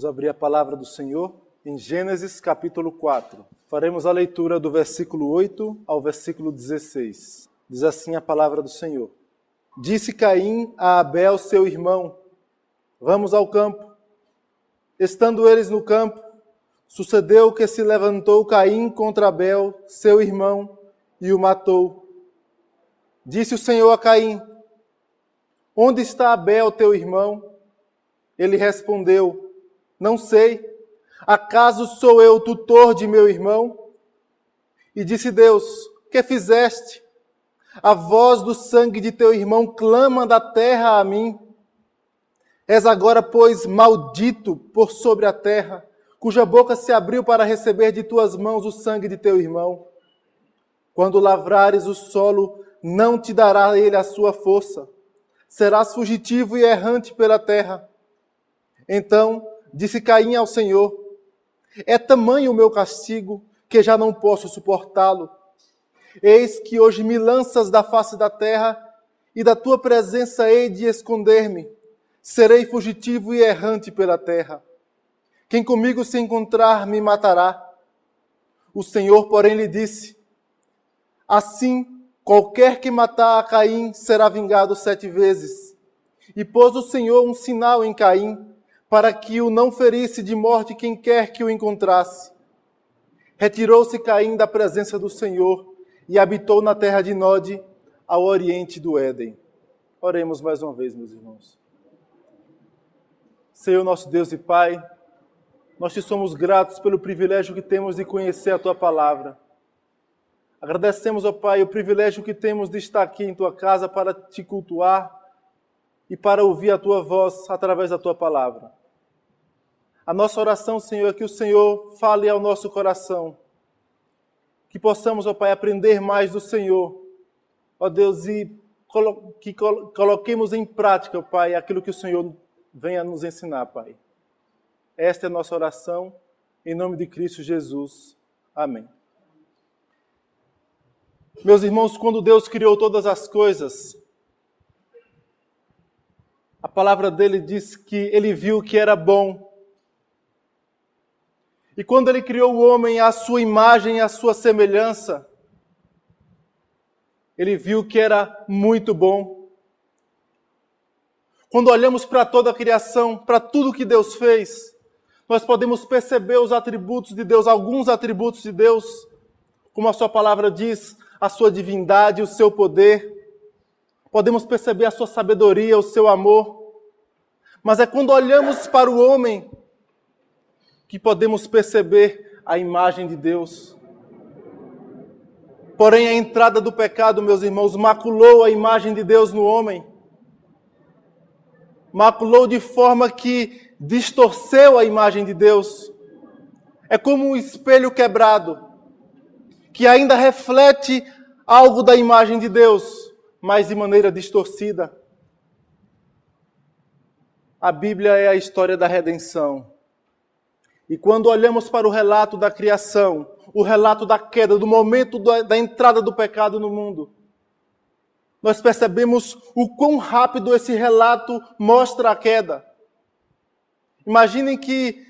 Vamos abrir a palavra do Senhor em Gênesis capítulo 4. Faremos a leitura do versículo 8 ao versículo 16. Diz assim a palavra do Senhor: Disse Caim a Abel, seu irmão: Vamos ao campo. Estando eles no campo, sucedeu que se levantou Caim contra Abel, seu irmão, e o matou. Disse o Senhor a Caim: Onde está Abel, teu irmão? Ele respondeu: Não sei. Acaso sou eu tutor de meu irmão? E disse Deus: Que fizeste? A voz do sangue de teu irmão clama da terra a mim. És agora, pois, maldito por sobre a terra, cuja boca se abriu para receber de tuas mãos o sangue de teu irmão. Quando lavrares o solo, não te dará ele a sua força. Serás fugitivo e errante pela terra. Então disse Caim ao Senhor: É tamanho o meu castigo que já não posso suportá-lo. Eis que hoje me lanças da face da terra, e da tua presença hei de esconder-me. Serei fugitivo e errante pela terra. Quem comigo se encontrar me matará. O Senhor, porém, lhe disse: Assim, qualquer que matar a Caim será vingado sete vezes. E pôs o Senhor um sinal em Caim, para que o não ferisse de morte quem quer que o encontrasse. Retirou-se Caim da presença do Senhor e habitou na terra de Nod, ao oriente do Éden. Oremos mais uma vez, meus irmãos. Senhor nosso Deus e Pai, nós te somos gratos pelo privilégio que temos de conhecer a tua palavra. Agradecemos, ó Pai, o privilégio que temos de estar aqui em tua casa para te cultuar e para ouvir a tua voz através da tua palavra. A nossa oração, Senhor, é que o Senhor fale ao nosso coração que possamos, ó Pai, aprender mais do Senhor, ó Deus, e que coloquemos em prática, ó Pai, aquilo que o Senhor venha nos ensinar, Pai. Esta é a nossa oração, em nome de Cristo Jesus. Amém. Meus irmãos, quando Deus criou todas as coisas, a palavra dele diz que ele viu que era bom e quando ele criou o homem à sua imagem e à sua semelhança, ele viu que era muito bom. Quando olhamos para toda a criação, para tudo que Deus fez, nós podemos perceber os atributos de Deus, alguns atributos de Deus, como a sua palavra diz, a sua divindade, o seu poder. Podemos perceber a sua sabedoria, o seu amor. Mas é quando olhamos para o homem que podemos perceber a imagem de Deus. Porém, a entrada do pecado, meus irmãos, maculou a imagem de Deus no homem. Maculou de forma que distorceu a imagem de Deus. É como um espelho quebrado, que ainda reflete algo da imagem de Deus, mas de maneira distorcida. A Bíblia é a história da redenção. E quando olhamos para o relato da criação, o relato da queda, do momento da entrada do pecado no mundo, nós percebemos o quão rápido esse relato mostra a queda. Imaginem que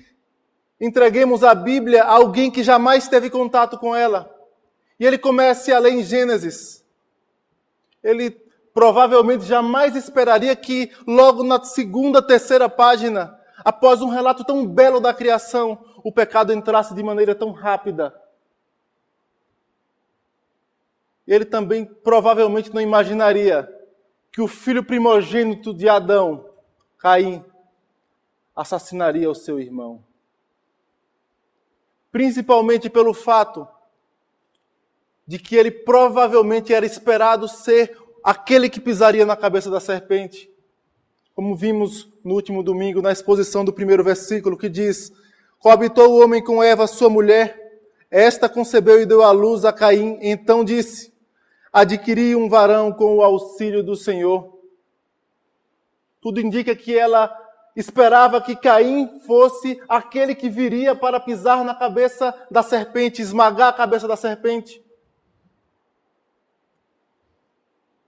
entreguemos a Bíblia a alguém que jamais teve contato com ela. E ele comece a ler em Gênesis. Ele provavelmente jamais esperaria que logo na segunda, terceira página após um relato tão belo da criação, o pecado entrasse de maneira tão rápida. Ele também provavelmente não imaginaria que o filho primogênito de Adão, Caim, assassinaria o seu irmão. Principalmente pelo fato de que ele provavelmente era esperado ser aquele que pisaria na cabeça da serpente como vimos no último domingo na exposição do primeiro versículo, que diz: Coabitou o homem com Eva, sua mulher, esta concebeu e deu à luz a Caim, então disse: Adquiri um varão com o auxílio do Senhor. Tudo indica que ela esperava que Caim fosse aquele que viria para pisar na cabeça da serpente, esmagar a cabeça da serpente.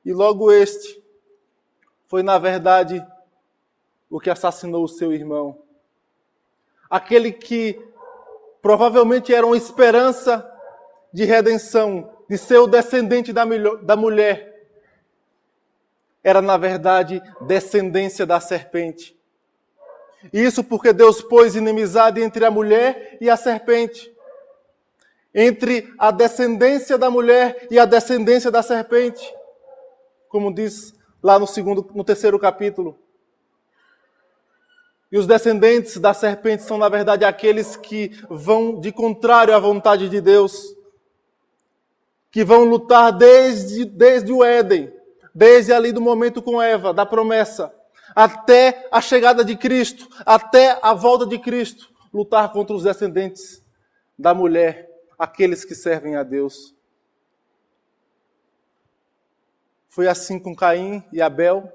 E logo este foi, na verdade, o que assassinou o seu irmão. aquele que provavelmente era uma esperança de redenção, de ser o descendente da, da mulher, era na verdade descendência da serpente. Isso porque Deus pôs inimizade entre a mulher e a serpente, entre a descendência da mulher e a descendência da serpente, como diz lá no segundo, no terceiro capítulo. E os descendentes da serpente são, na verdade, aqueles que vão de contrário à vontade de Deus, que vão lutar desde, desde o Éden, desde ali do momento com Eva, da promessa, até a chegada de Cristo, até a volta de Cristo, lutar contra os descendentes da mulher, aqueles que servem a Deus. Foi assim com Caim e Abel,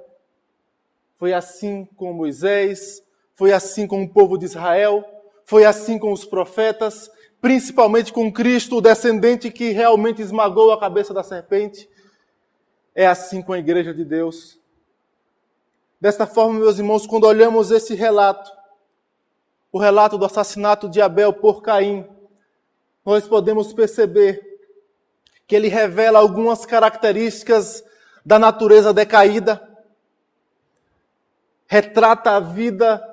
foi assim com Moisés, foi assim com o povo de Israel, foi assim com os profetas, principalmente com Cristo, o descendente que realmente esmagou a cabeça da serpente. É assim com a igreja de Deus. Desta forma, meus irmãos, quando olhamos esse relato, o relato do assassinato de Abel por Caim, nós podemos perceber que ele revela algumas características da natureza decaída, retrata a vida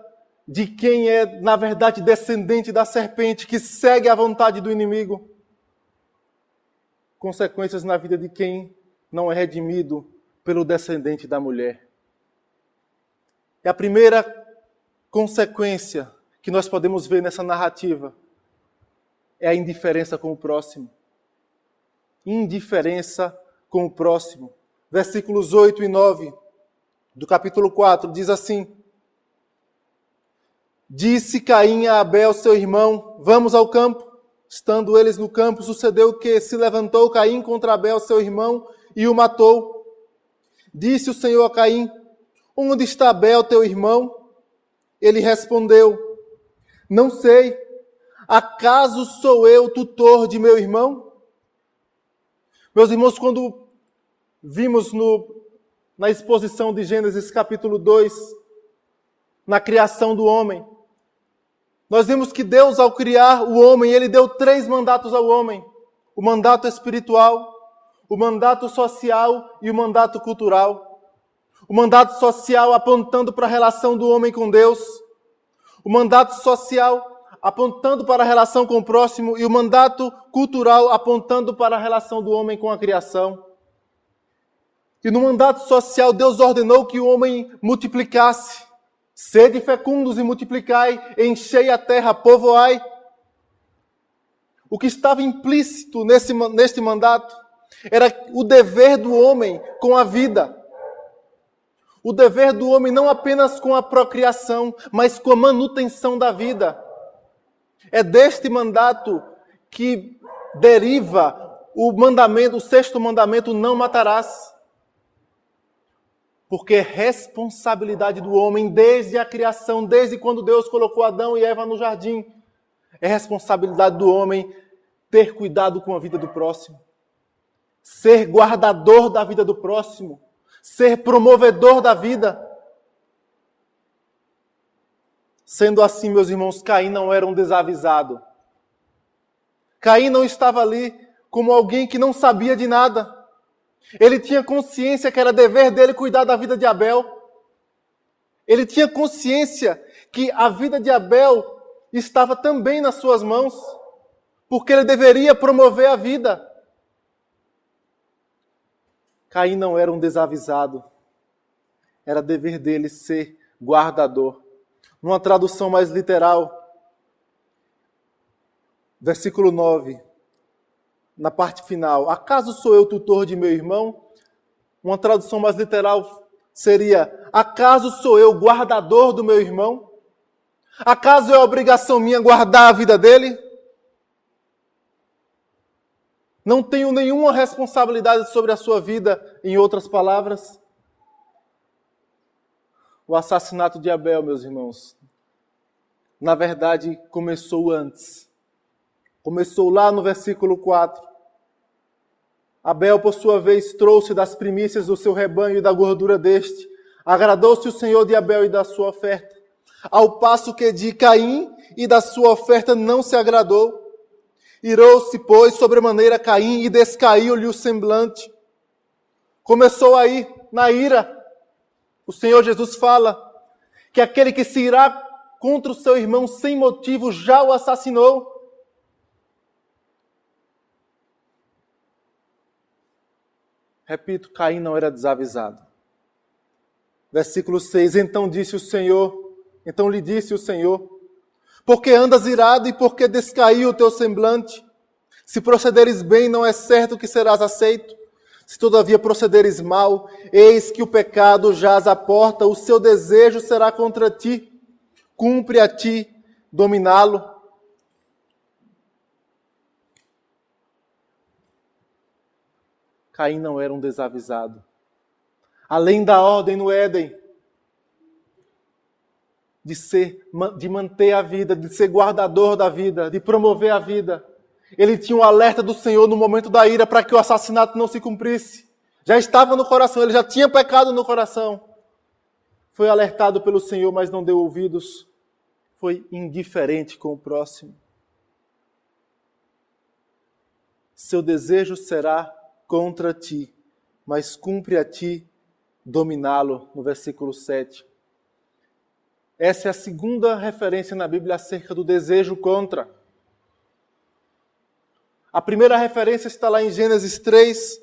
de quem é, na verdade, descendente da serpente, que segue a vontade do inimigo. Consequências na vida de quem não é redimido pelo descendente da mulher. E a primeira consequência que nós podemos ver nessa narrativa é a indiferença com o próximo. Indiferença com o próximo. Versículos 8 e 9 do capítulo 4 diz assim: Disse Caim a Abel, seu irmão: Vamos ao campo. Estando eles no campo, sucedeu que se levantou Caim contra Abel, seu irmão, e o matou. Disse o Senhor a Caim: Onde está Abel, teu irmão? Ele respondeu: Não sei. Acaso sou eu tutor de meu irmão? Meus irmãos, quando vimos no, na exposição de Gênesis capítulo 2, na criação do homem, nós vimos que Deus, ao criar o homem, ele deu três mandatos ao homem: o mandato espiritual, o mandato social e o mandato cultural. O mandato social apontando para a relação do homem com Deus, o mandato social apontando para a relação com o próximo e o mandato cultural apontando para a relação do homem com a criação. E no mandato social, Deus ordenou que o homem multiplicasse, Sede fecundos e multiplicai, enchei a terra, povoai. O que estava implícito nesse, neste mandato era o dever do homem com a vida. O dever do homem não apenas com a procriação, mas com a manutenção da vida. É deste mandato que deriva o mandamento, o sexto mandamento, não matarás. Porque é responsabilidade do homem desde a criação, desde quando Deus colocou Adão e Eva no jardim. É responsabilidade do homem ter cuidado com a vida do próximo, ser guardador da vida do próximo, ser promovedor da vida. Sendo assim, meus irmãos, Caim não era um desavisado. Caim não estava ali como alguém que não sabia de nada. Ele tinha consciência que era dever dele cuidar da vida de Abel. Ele tinha consciência que a vida de Abel estava também nas suas mãos, porque ele deveria promover a vida. Caim não era um desavisado, era dever dele ser guardador. Numa tradução mais literal, versículo 9: na parte final: Acaso sou eu tutor de meu irmão? Uma tradução mais literal seria: Acaso sou eu guardador do meu irmão? Acaso é obrigação minha guardar a vida dele? Não tenho nenhuma responsabilidade sobre a sua vida, em outras palavras. O assassinato de Abel, meus irmãos, na verdade começou antes. Começou lá no versículo 4. Abel, por sua vez, trouxe das primícias do seu rebanho e da gordura deste. Agradou-se o Senhor de Abel e da sua oferta. ao passo que de Caim e da sua oferta não se agradou. Irou-se, pois, sobremaneira Caim e descaiu-lhe o semblante. Começou aí, na ira. O Senhor Jesus fala que aquele que se irá contra o seu irmão sem motivo já o assassinou. Repito, Caim não era desavisado. Versículo 6: Então disse o Senhor, então lhe disse o Senhor: Porque andas irado e porque descaiu o teu semblante? Se procederes bem, não é certo que serás aceito. Se todavia procederes mal, eis que o pecado jaz à porta, o seu desejo será contra ti. Cumpre a ti dominá-lo. Caim não era um desavisado. Além da ordem no Éden, de ser, de manter a vida, de ser guardador da vida, de promover a vida. Ele tinha um alerta do Senhor no momento da ira para que o assassinato não se cumprisse. Já estava no coração, ele já tinha pecado no coração. Foi alertado pelo Senhor, mas não deu ouvidos. Foi indiferente com o próximo. Seu desejo será contra ti, mas cumpre a ti dominá-lo, no versículo 7. Essa é a segunda referência na Bíblia acerca do desejo contra. A primeira referência está lá em Gênesis 3,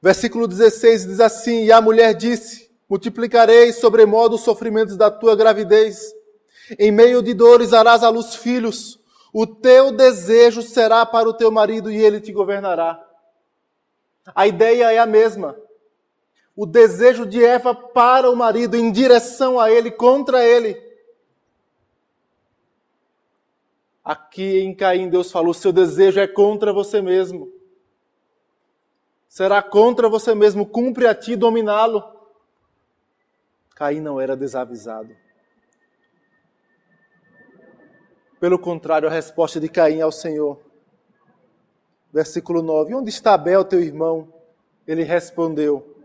versículo 16, diz assim: E a mulher disse: Multiplicarei sobremodo os sofrimentos da tua gravidez, em meio de dores harás à luz filhos o teu desejo será para o teu marido e ele te governará. A ideia é a mesma. O desejo de Eva para o marido, em direção a ele, contra ele. Aqui em Caim, Deus falou: seu desejo é contra você mesmo. Será contra você mesmo, cumpre a ti dominá-lo. Caim não era desavisado. Pelo contrário, a resposta de Caim ao Senhor. Versículo 9: Onde está Abel, teu irmão? Ele respondeu: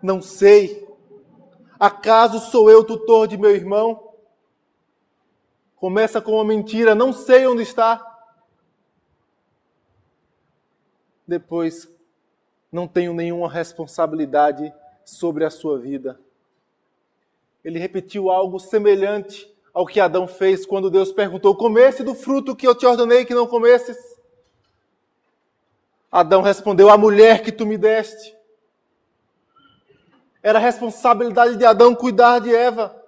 Não sei. Acaso sou eu tutor de meu irmão? Começa com uma mentira: Não sei onde está. Depois, não tenho nenhuma responsabilidade sobre a sua vida. Ele repetiu algo semelhante ao que Adão fez quando Deus perguntou: Comesse do fruto que eu te ordenei que não comesses? Adão respondeu: A mulher que tu me deste. Era responsabilidade de Adão cuidar de Eva.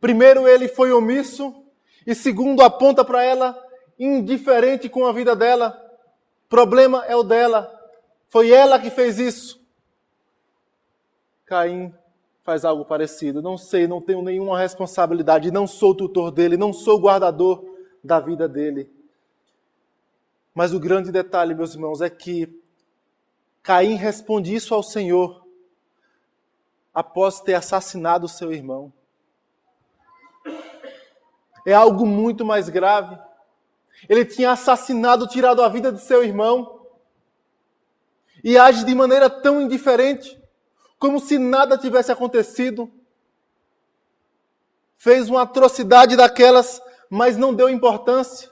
Primeiro, ele foi omisso, e segundo, aponta para ela indiferente com a vida dela. Problema é o dela. Foi ela que fez isso. Caim faz algo parecido. Não sei, não tenho nenhuma responsabilidade, não sou tutor dele, não sou guardador da vida dele. Mas o grande detalhe, meus irmãos, é que Caim responde isso ao Senhor após ter assassinado seu irmão. É algo muito mais grave. Ele tinha assassinado, tirado a vida de seu irmão. E age de maneira tão indiferente como se nada tivesse acontecido. Fez uma atrocidade daquelas, mas não deu importância.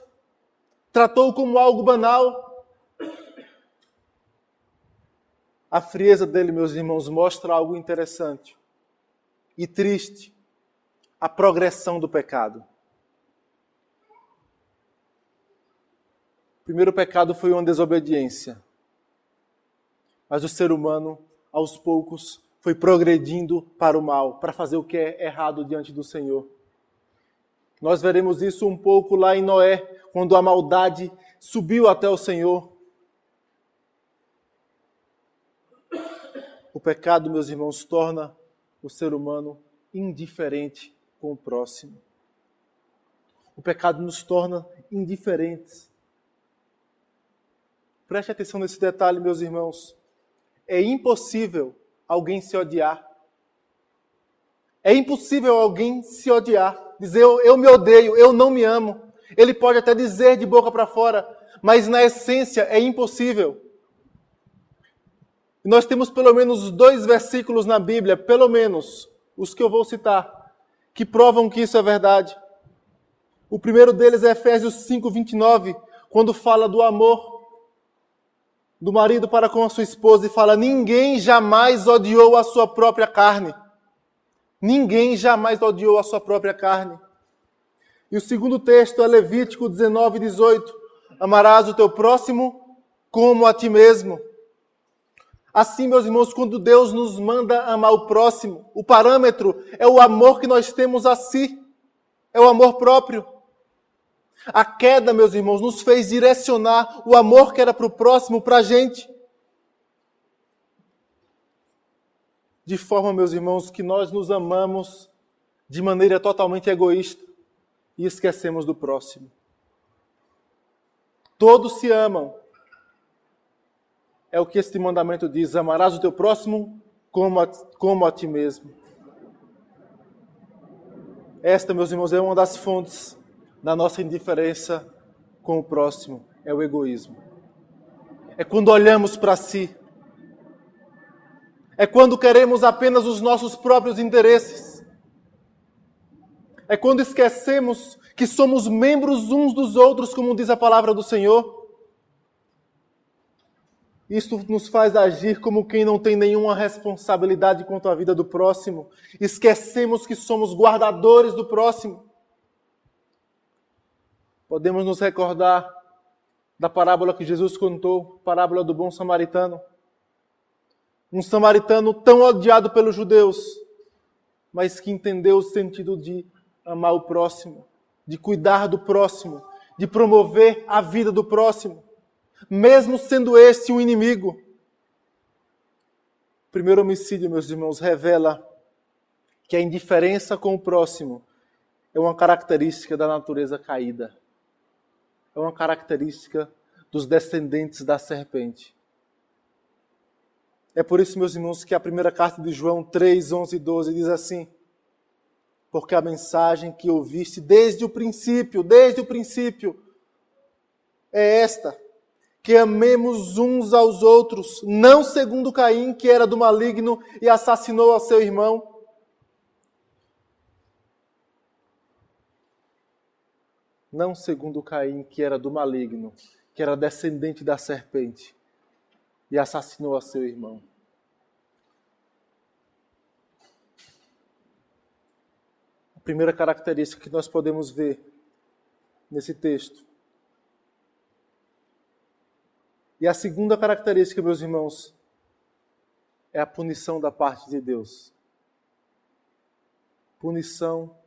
Tratou como algo banal. A frieza dele, meus irmãos, mostra algo interessante e triste: a progressão do pecado. O primeiro pecado foi uma desobediência. Mas o ser humano, aos poucos, foi progredindo para o mal, para fazer o que é errado diante do Senhor. Nós veremos isso um pouco lá em Noé, quando a maldade subiu até o Senhor. O pecado, meus irmãos, torna o ser humano indiferente com o próximo. O pecado nos torna indiferentes. Preste atenção nesse detalhe, meus irmãos. É impossível alguém se odiar. É impossível alguém se odiar, dizer eu, eu me odeio, eu não me amo. Ele pode até dizer de boca para fora, mas na essência é impossível. Nós temos pelo menos dois versículos na Bíblia, pelo menos, os que eu vou citar, que provam que isso é verdade. O primeiro deles é Efésios 5, 29, quando fala do amor do marido para com a sua esposa e fala: Ninguém jamais odiou a sua própria carne. Ninguém jamais odiou a sua própria carne. E o segundo texto é Levítico 19, 18: Amarás o teu próximo como a ti mesmo. Assim, meus irmãos, quando Deus nos manda amar o próximo, o parâmetro é o amor que nós temos a si, é o amor próprio. A queda, meus irmãos, nos fez direcionar o amor que era para o próximo para a gente. De forma, meus irmãos, que nós nos amamos de maneira totalmente egoísta e esquecemos do próximo. Todos se amam. É o que este mandamento diz: amarás o teu próximo como a, como a ti mesmo. Esta, meus irmãos, é uma das fontes da nossa indiferença com o próximo é o egoísmo. É quando olhamos para si. É quando queremos apenas os nossos próprios interesses. É quando esquecemos que somos membros uns dos outros, como diz a palavra do Senhor. Isto nos faz agir como quem não tem nenhuma responsabilidade quanto à vida do próximo. Esquecemos que somos guardadores do próximo podemos nos recordar da parábola que Jesus contou, parábola do bom samaritano. Um samaritano tão odiado pelos judeus, mas que entendeu o sentido de amar o próximo, de cuidar do próximo, de promover a vida do próximo, mesmo sendo este um inimigo. O primeiro homicídio, meus irmãos, revela que a indiferença com o próximo é uma característica da natureza caída é uma característica dos descendentes da serpente. É por isso, meus irmãos, que a primeira carta de João 3, 11 e 12 diz assim: Porque a mensagem que ouviste desde o princípio, desde o princípio, é esta: que amemos uns aos outros, não segundo Caim, que era do maligno e assassinou a seu irmão. Não segundo Caim, que era do maligno, que era descendente da serpente, e assassinou a seu irmão. A primeira característica que nós podemos ver nesse texto. E a segunda característica, meus irmãos, é a punição da parte de Deus. Punição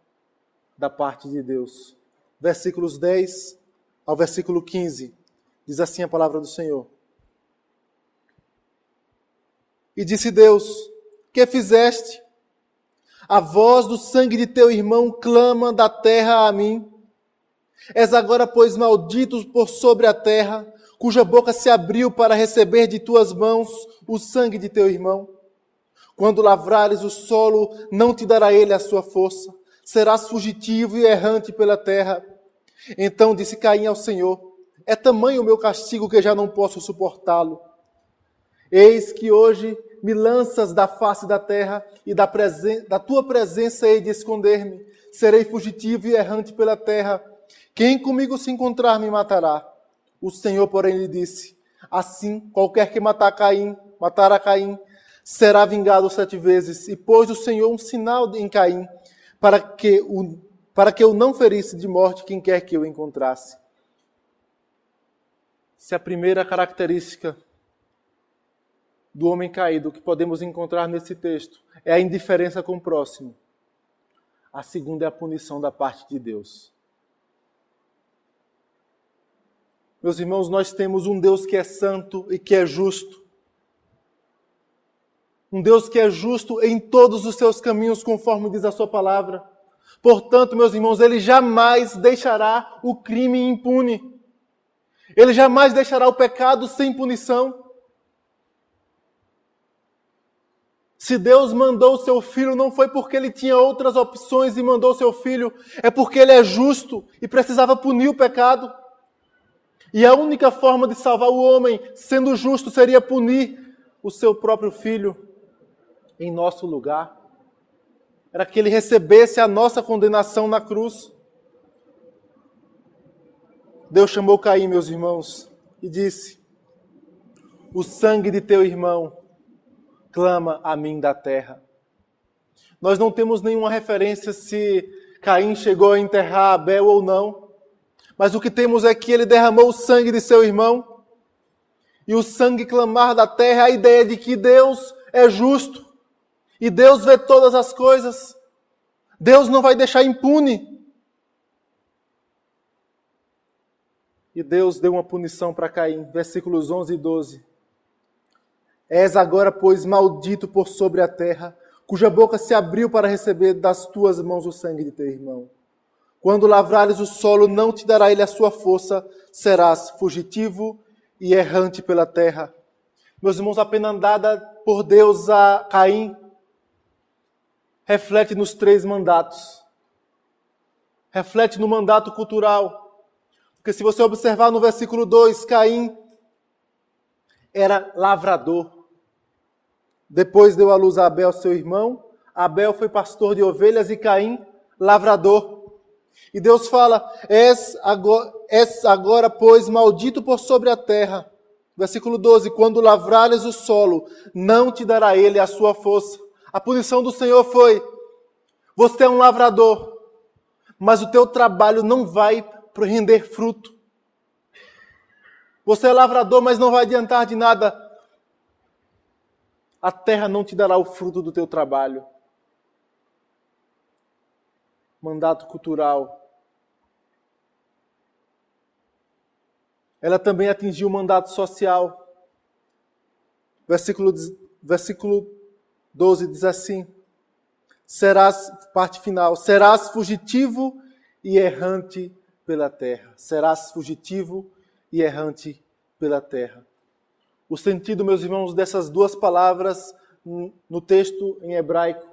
da parte de Deus versículos 10 ao versículo 15. Diz assim a palavra do Senhor. E disse Deus: Que fizeste? A voz do sangue de teu irmão clama da terra a mim. És agora, pois, maldito por sobre a terra, cuja boca se abriu para receber de tuas mãos o sangue de teu irmão. Quando lavrares o solo, não te dará ele a sua força serás fugitivo e errante pela terra. Então disse Caim ao Senhor: É tamanho o meu castigo que já não posso suportá-lo. Eis que hoje me lanças da face da terra e da, da tua presença hei de esconder-me. Serei fugitivo e errante pela terra. Quem comigo se encontrar me matará. O Senhor, porém, lhe disse: Assim, qualquer que matar Caim, matar a Caim, será vingado sete vezes. E pôs o Senhor um sinal em Caim, para que, o, para que eu não ferisse de morte quem quer que eu encontrasse. Se a primeira característica do homem caído que podemos encontrar nesse texto é a indiferença com o próximo, a segunda é a punição da parte de Deus. Meus irmãos, nós temos um Deus que é santo e que é justo. Um Deus que é justo em todos os seus caminhos, conforme diz a sua palavra. Portanto, meus irmãos, ele jamais deixará o crime impune. Ele jamais deixará o pecado sem punição. Se Deus mandou o seu filho, não foi porque ele tinha outras opções e mandou o seu filho, é porque ele é justo e precisava punir o pecado. E a única forma de salvar o homem, sendo justo, seria punir o seu próprio filho em nosso lugar. Era que ele recebesse a nossa condenação na cruz. Deus chamou Caim, meus irmãos, e disse: O sangue de teu irmão clama a mim da terra. Nós não temos nenhuma referência se Caim chegou a enterrar Abel ou não, mas o que temos é que ele derramou o sangue de seu irmão, e o sangue clamar da terra é a ideia de que Deus é justo, e Deus vê todas as coisas, Deus não vai deixar impune. E Deus deu uma punição para Caim, versículos 11 e 12. És agora, pois, maldito por sobre a terra, cuja boca se abriu para receber das tuas mãos o sangue de teu irmão. Quando lavrares o solo, não te dará ele a sua força, serás fugitivo e errante pela terra. Meus irmãos, a pena dada por Deus a Caim reflete nos três mandatos. Reflete no mandato cultural. Porque se você observar no versículo 2, Caim era lavrador. Depois deu à luz a Abel, seu irmão. Abel foi pastor de ovelhas e Caim, lavrador. E Deus fala: és agora, és agora, pois, maldito por sobre a terra. Versículo 12: Quando lavrares o solo, não te dará ele a sua força. A punição do Senhor foi: você é um lavrador, mas o teu trabalho não vai render fruto. Você é lavrador, mas não vai adiantar de nada a terra não te dará o fruto do teu trabalho. Mandato cultural. Ela também atingiu o mandato social. Versículo, versículo 12 diz assim: Serás, parte final, serás fugitivo e errante pela terra. Serás fugitivo e errante pela terra. O sentido, meus irmãos, dessas duas palavras no texto em hebraico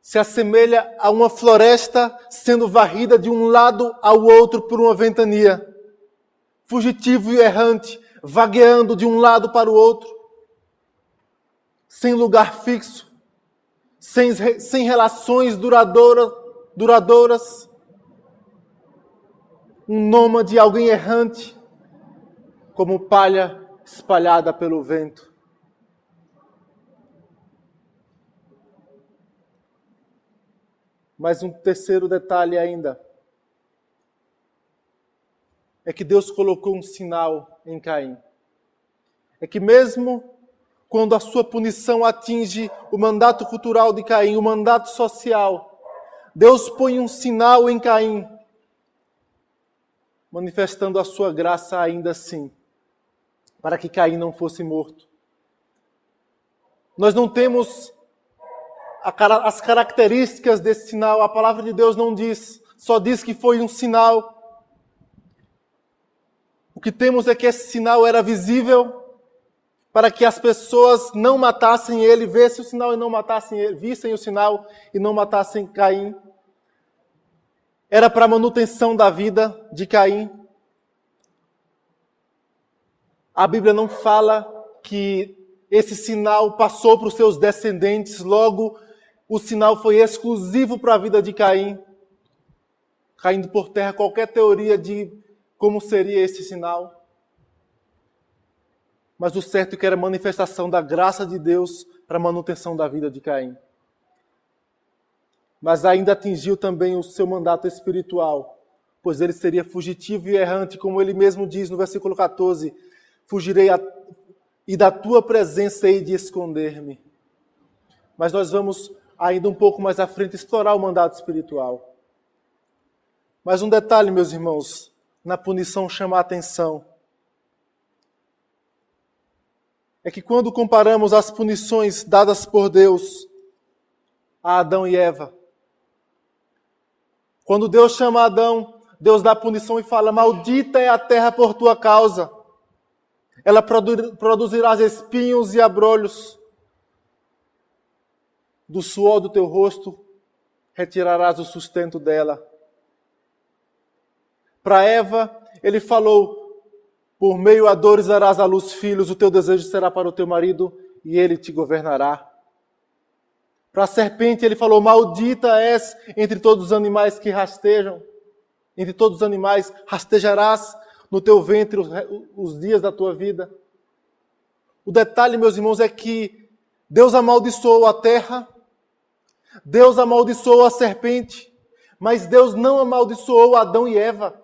se assemelha a uma floresta sendo varrida de um lado ao outro por uma ventania, fugitivo e errante, vagueando de um lado para o outro, sem lugar fixo, sem, sem relações duradouras, duradouras, um nômade, alguém errante, como palha espalhada pelo vento. Mas um terceiro detalhe ainda é que Deus colocou um sinal em Caim. É que mesmo quando a sua punição atinge o mandato cultural de Caim, o mandato social, Deus põe um sinal em Caim, manifestando a sua graça ainda assim para que Caim não fosse morto. Nós não temos as características desse sinal, a palavra de Deus não diz, só diz que foi um sinal. O que temos é que esse sinal era visível para que as pessoas não matassem ele, vissem o sinal e não matassem ele, vissem o sinal e não matassem Caim. Era para a manutenção da vida de Caim. A Bíblia não fala que esse sinal passou para os seus descendentes, logo o sinal foi exclusivo para a vida de Caim, caindo por terra qualquer teoria de como seria esse sinal. Mas o certo é que era manifestação da graça de Deus para a manutenção da vida de Caim. Mas ainda atingiu também o seu mandato espiritual, pois ele seria fugitivo e errante, como ele mesmo diz no versículo 14: fugirei a, e da tua presença hei de esconder-me. Mas nós vamos ainda um pouco mais à frente explorar o mandato espiritual. Mas um detalhe, meus irmãos, na punição chama a atenção. É que quando comparamos as punições dadas por Deus a Adão e Eva, quando Deus chama Adão, Deus dá punição e fala: Maldita é a terra por tua causa ela produzirá espinhos e abrolhos. Do suor do teu rosto retirarás o sustento dela. Para Eva, ele falou: Por meio a dores darás à luz filhos, o teu desejo será para o teu marido e ele te governará. Para a serpente ele falou: Maldita és entre todos os animais que rastejam, entre todos os animais rastejarás no teu ventre os, os dias da tua vida. O detalhe, meus irmãos, é que Deus amaldiçoou a terra, Deus amaldiçoou a serpente, mas Deus não amaldiçoou Adão e Eva.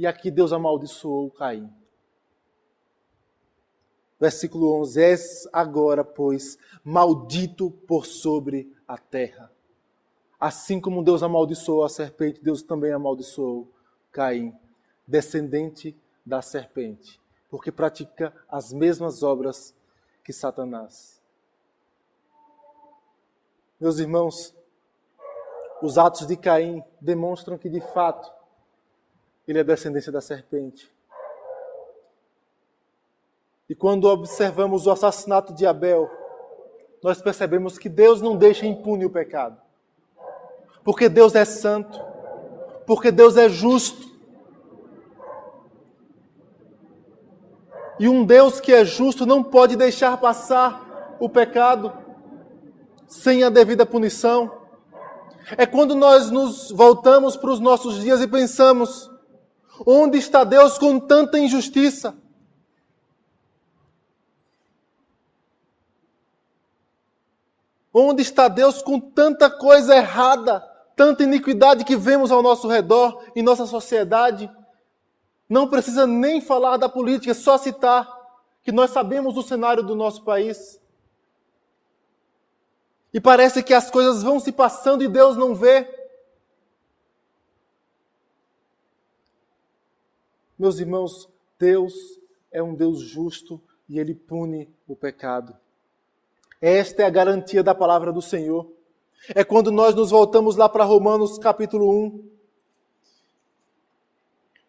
E aqui Deus amaldiçoou Caim. Versículo 11: És agora, pois, maldito por sobre a terra. Assim como Deus amaldiçoou a serpente, Deus também amaldiçoou Caim, descendente da serpente, porque pratica as mesmas obras que Satanás. Meus irmãos, os atos de Caim demonstram que, de fato, ele é descendência da serpente. E quando observamos o assassinato de Abel, nós percebemos que Deus não deixa impune o pecado. Porque Deus é santo, porque Deus é justo. E um Deus que é justo não pode deixar passar o pecado sem a devida punição. É quando nós nos voltamos para os nossos dias e pensamos: onde está Deus com tanta injustiça? Onde está Deus com tanta coisa errada, tanta iniquidade que vemos ao nosso redor, em nossa sociedade? Não precisa nem falar da política, é só citar que nós sabemos o cenário do nosso país. E parece que as coisas vão se passando e Deus não vê. Meus irmãos, Deus é um Deus justo e ele pune o pecado. Esta é a garantia da palavra do Senhor. É quando nós nos voltamos lá para Romanos capítulo 1.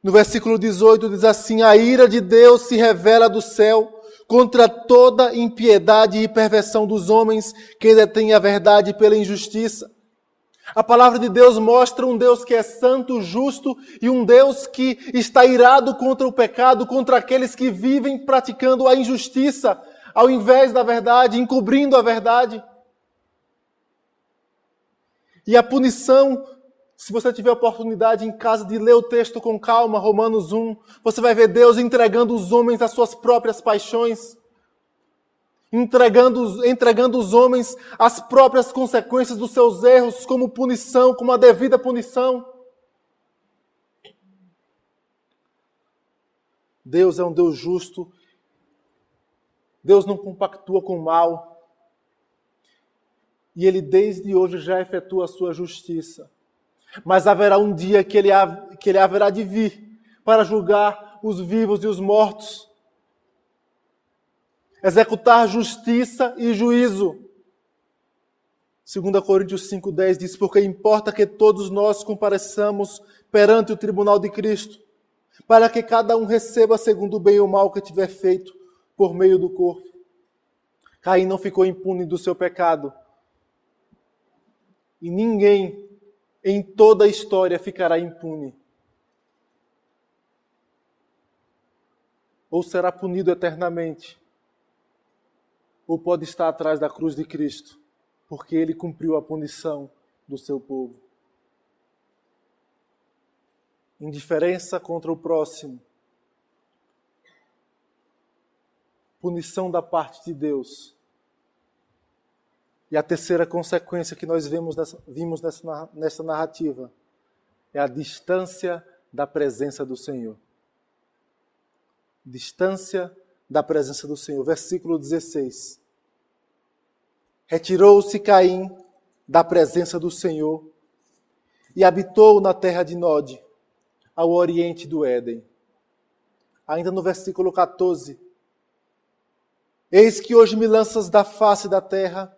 No versículo 18 diz assim: A ira de Deus se revela do céu contra toda impiedade e perversão dos homens que detêm a verdade pela injustiça. A palavra de Deus mostra um Deus que é santo, justo e um Deus que está irado contra o pecado, contra aqueles que vivem praticando a injustiça, ao invés da verdade, encobrindo a verdade. E a punição se você tiver oportunidade em casa de ler o texto com calma, Romanos 1, você vai ver Deus entregando os homens às suas próprias paixões, entregando, entregando os homens às próprias consequências dos seus erros, como punição, como a devida punição. Deus é um Deus justo. Deus não compactua com o mal. E Ele desde hoje já efetua a sua justiça. Mas haverá um dia que ele, que ele haverá de vir para julgar os vivos e os mortos, executar justiça e juízo. 2 Coríntios 5,10 diz: Porque importa que todos nós compareçamos perante o tribunal de Cristo, para que cada um receba segundo o bem ou mal que tiver feito por meio do corpo. Caim não ficou impune do seu pecado. E ninguém em toda a história ficará impune. Ou será punido eternamente, ou pode estar atrás da cruz de Cristo, porque ele cumpriu a punição do seu povo. Indiferença contra o próximo. Punição da parte de Deus e a terceira consequência que nós vemos nessa, vimos nessa, nessa narrativa é a distância da presença do Senhor. Distância da presença do Senhor. Versículo 16. Retirou-se Caim da presença do Senhor e habitou na terra de Nod, ao oriente do Éden. Ainda no versículo 14. Eis que hoje me lanças da face da terra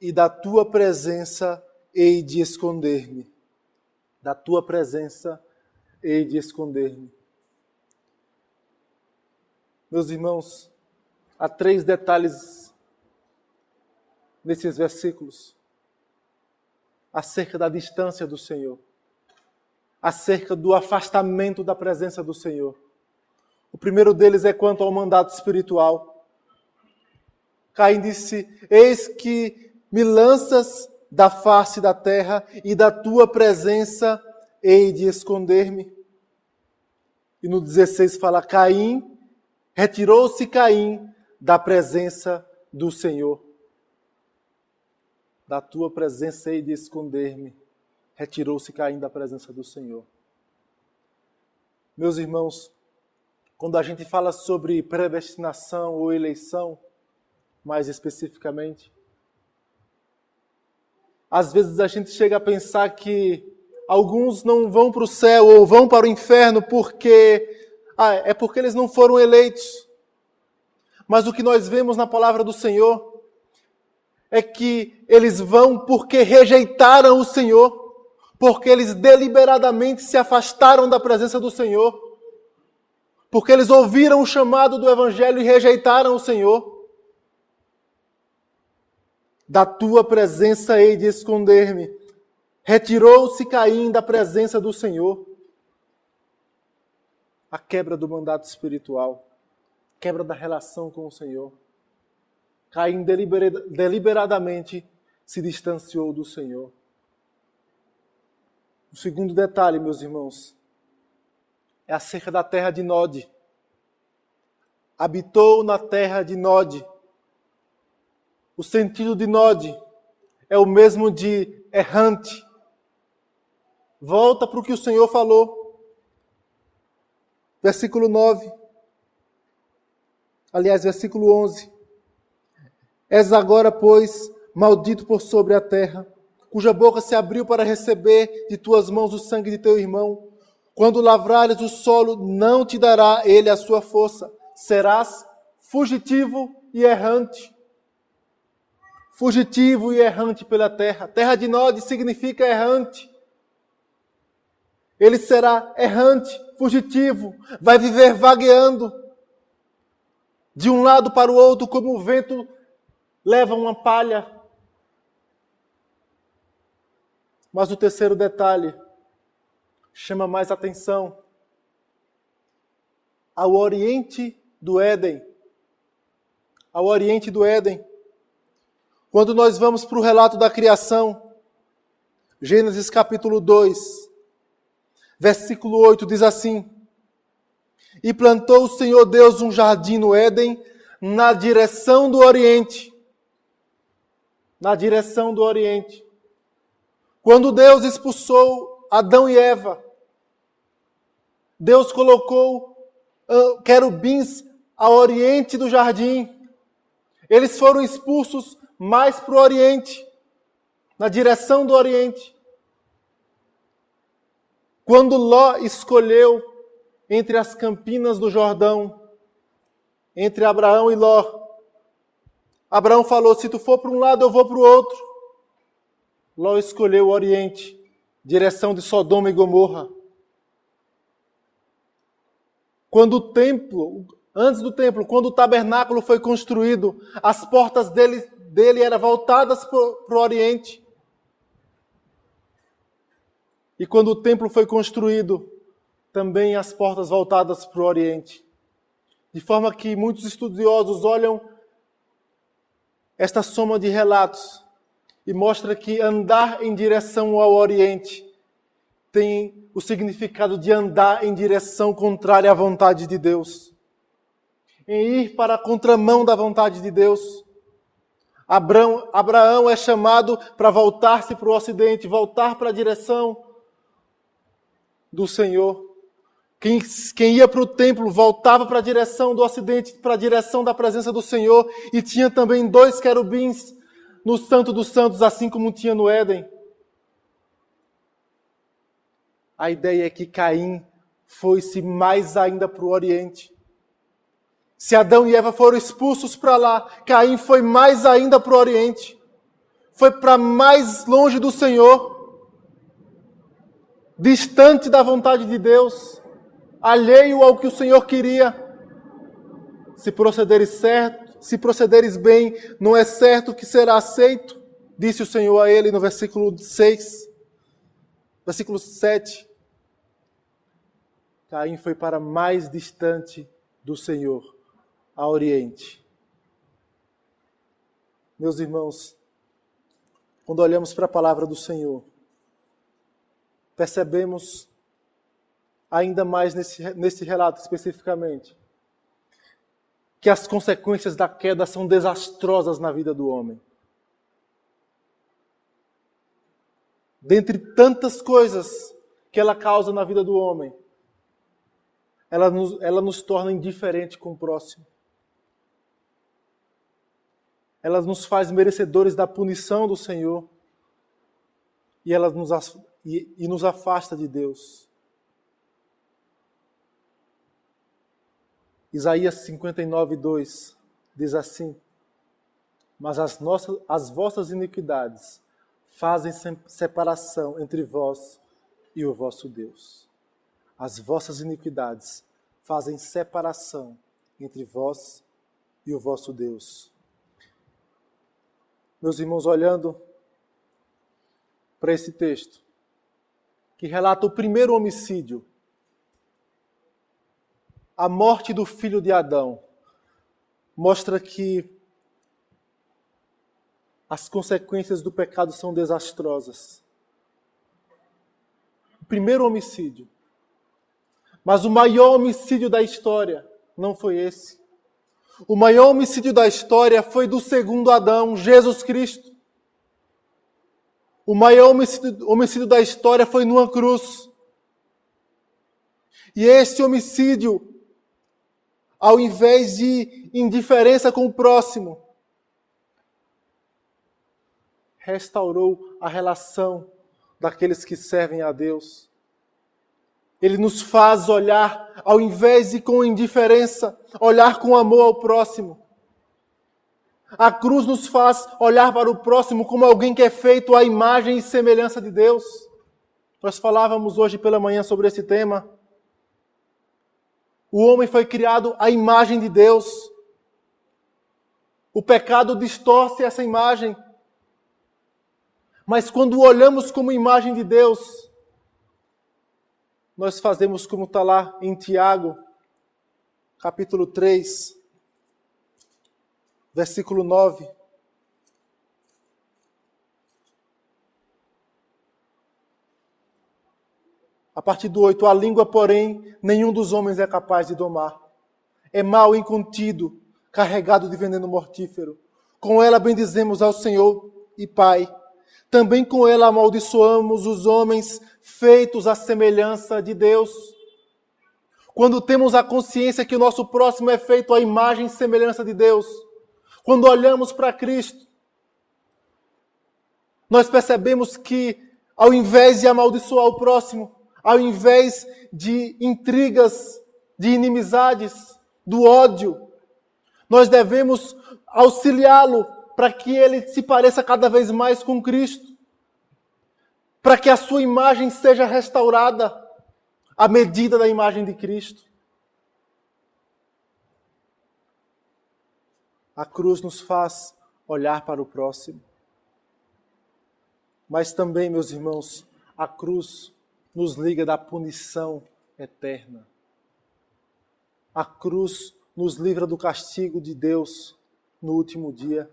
e da tua presença hei de esconder-me. Da tua presença hei de esconder-me. Meus irmãos, há três detalhes nesses versículos acerca da distância do Senhor. acerca do afastamento da presença do Senhor. O primeiro deles é quanto ao mandato espiritual. Caim disse: Eis que me lanças da face da terra e da tua presença hei de esconder-me. E no 16 fala: Caim, retirou-se Caim da presença do Senhor. Da tua presença hei de esconder-me retirou-se caindo da presença do Senhor. Meus irmãos, quando a gente fala sobre predestinação ou eleição, mais especificamente, às vezes a gente chega a pensar que alguns não vão para o céu ou vão para o inferno porque ah, é porque eles não foram eleitos. Mas o que nós vemos na palavra do Senhor é que eles vão porque rejeitaram o Senhor porque eles deliberadamente se afastaram da presença do Senhor, porque eles ouviram o chamado do Evangelho e rejeitaram o Senhor. Da tua presença hei de esconder-me. Retirou-se Caim da presença do Senhor. A quebra do mandato espiritual, quebra da relação com o Senhor. Caim deliberadamente se distanciou do Senhor. O segundo detalhe, meus irmãos, é acerca da terra de Nod. Habitou na terra de Nod. O sentido de Nod é o mesmo de errante. Volta para o que o Senhor falou. Versículo 9. Aliás, versículo 11. És agora, pois, maldito por sobre a terra cuja boca se abriu para receber de tuas mãos o sangue de teu irmão. Quando lavrares o solo, não te dará ele a sua força. Serás fugitivo e errante. Fugitivo e errante pela terra. Terra de Nod significa errante. Ele será errante, fugitivo, vai viver vagueando de um lado para o outro, como o vento leva uma palha Mas o terceiro detalhe chama mais atenção. Ao oriente do Éden, ao oriente do Éden, quando nós vamos para o relato da criação, Gênesis capítulo 2, versículo 8 diz assim: E plantou o Senhor Deus um jardim no Éden, na direção do Oriente. Na direção do Oriente. Quando Deus expulsou Adão e Eva, Deus colocou uh, querubins ao oriente do jardim. Eles foram expulsos mais para o oriente, na direção do oriente. Quando Ló escolheu entre as campinas do Jordão, entre Abraão e Ló, Abraão falou: Se tu for para um lado, eu vou para o outro. Ló escolheu o Oriente, direção de Sodoma e Gomorra. Quando o templo, antes do templo, quando o tabernáculo foi construído, as portas dele, dele eram voltadas para o Oriente. E quando o templo foi construído, também as portas voltadas para o Oriente. De forma que muitos estudiosos olham esta soma de relatos e mostra que andar em direção ao Oriente tem o significado de andar em direção contrária à vontade de Deus, em ir para a contramão da vontade de Deus. Abraão, Abraão é chamado para voltar-se para o Ocidente, voltar para a direção do Senhor. Quem, quem, ia para o templo voltava para a direção do ocidente, para a direção da presença do Senhor, e tinha também dois querubins no Santo dos Santos, assim como tinha no Éden. A ideia é que Caim foi-se mais ainda para o Oriente. Se Adão e Eva foram expulsos para lá, Caim foi mais ainda para o Oriente. Foi para mais longe do Senhor, distante da vontade de Deus, alheio ao que o Senhor queria. Se procederes certo, se procederes bem, não é certo que será aceito, disse o Senhor a ele no versículo 6, versículo 7. Caim foi para mais distante do Senhor, a Oriente. Meus irmãos, quando olhamos para a palavra do Senhor, percebemos ainda mais nesse, nesse relato especificamente que as consequências da queda são desastrosas na vida do homem. Dentre tantas coisas que ela causa na vida do homem, ela nos, ela nos torna indiferente com o próximo. Ela nos faz merecedores da punição do Senhor e ela nos, e, e nos afasta de Deus. Isaías 59, 2 diz assim: Mas as, nossas, as vossas iniquidades fazem separação entre vós e o vosso Deus. As vossas iniquidades fazem separação entre vós e o vosso Deus. Meus irmãos, olhando para esse texto, que relata o primeiro homicídio a morte do filho de Adão mostra que as consequências do pecado são desastrosas. O primeiro homicídio. Mas o maior homicídio da história não foi esse. O maior homicídio da história foi do segundo Adão, Jesus Cristo. O maior homicídio, homicídio da história foi numa cruz. E esse homicídio ao invés de indiferença com o próximo. Restaurou a relação daqueles que servem a Deus. Ele nos faz olhar, ao invés de com indiferença, olhar com amor ao próximo. A cruz nos faz olhar para o próximo como alguém que é feito à imagem e semelhança de Deus. Nós falávamos hoje pela manhã sobre esse tema. O homem foi criado à imagem de Deus. O pecado distorce essa imagem. Mas quando olhamos como imagem de Deus, nós fazemos como está lá em Tiago, capítulo 3, versículo 9. A partir do 8, a língua, porém, nenhum dos homens é capaz de domar. É mal incontido, carregado de veneno mortífero. Com ela bendizemos ao Senhor e Pai. Também com ela amaldiçoamos os homens feitos à semelhança de Deus. Quando temos a consciência que o nosso próximo é feito à imagem e semelhança de Deus, quando olhamos para Cristo, nós percebemos que, ao invés de amaldiçoar o próximo, ao invés de intrigas, de inimizades, do ódio. Nós devemos auxiliá-lo para que ele se pareça cada vez mais com Cristo, para que a sua imagem seja restaurada à medida da imagem de Cristo. A cruz nos faz olhar para o próximo. Mas também, meus irmãos, a cruz nos liga da punição eterna. A cruz nos livra do castigo de Deus no último dia.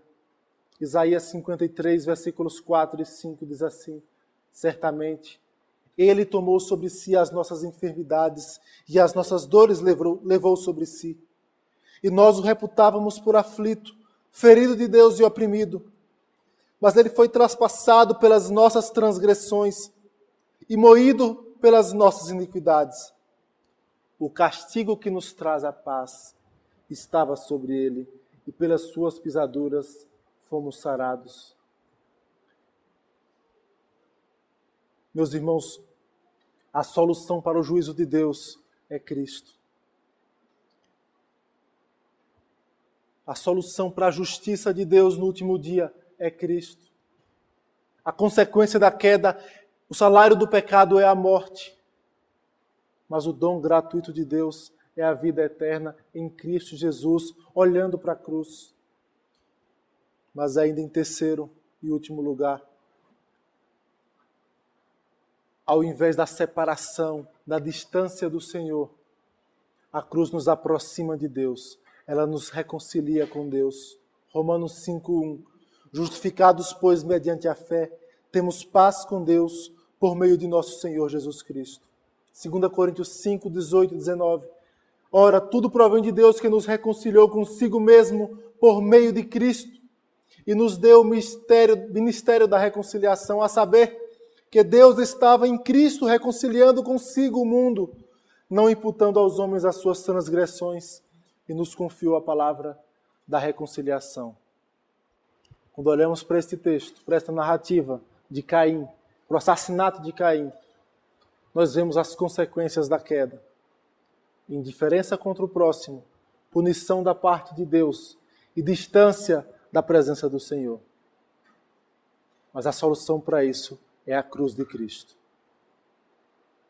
Isaías 53, versículos 4 e 5 diz assim: Certamente, Ele tomou sobre si as nossas enfermidades e as nossas dores levou, levou sobre si. E nós o reputávamos por aflito, ferido de Deus e oprimido. Mas Ele foi traspassado pelas nossas transgressões e moído pelas nossas iniquidades. O castigo que nos traz a paz estava sobre ele, e pelas suas pisaduras fomos sarados. Meus irmãos, a solução para o juízo de Deus é Cristo. A solução para a justiça de Deus no último dia é Cristo. A consequência da queda o salário do pecado é a morte, mas o dom gratuito de Deus é a vida eterna em Cristo Jesus, olhando para a cruz. Mas ainda em terceiro e último lugar, ao invés da separação, da distância do Senhor, a cruz nos aproxima de Deus, ela nos reconcilia com Deus. Romanos 5:1 Justificados, pois, mediante a fé, temos paz com Deus por meio de nosso Senhor Jesus Cristo. 2 Coríntios 5, 18 e 19. Ora, tudo provém de Deus que nos reconciliou consigo mesmo por meio de Cristo e nos deu o ministério, ministério da reconciliação, a saber, que Deus estava em Cristo reconciliando consigo o mundo, não imputando aos homens as suas transgressões, e nos confiou a palavra da reconciliação. Quando olhamos para este texto, para esta narrativa de Caim, para o assassinato de Caim, nós vemos as consequências da queda. Indiferença contra o próximo, punição da parte de Deus e distância da presença do Senhor. Mas a solução para isso é a cruz de Cristo.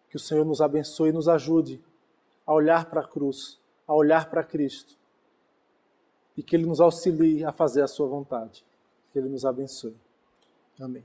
Que o Senhor nos abençoe e nos ajude a olhar para a cruz, a olhar para Cristo. E que Ele nos auxilie a fazer a Sua vontade. Que Ele nos abençoe. Amém.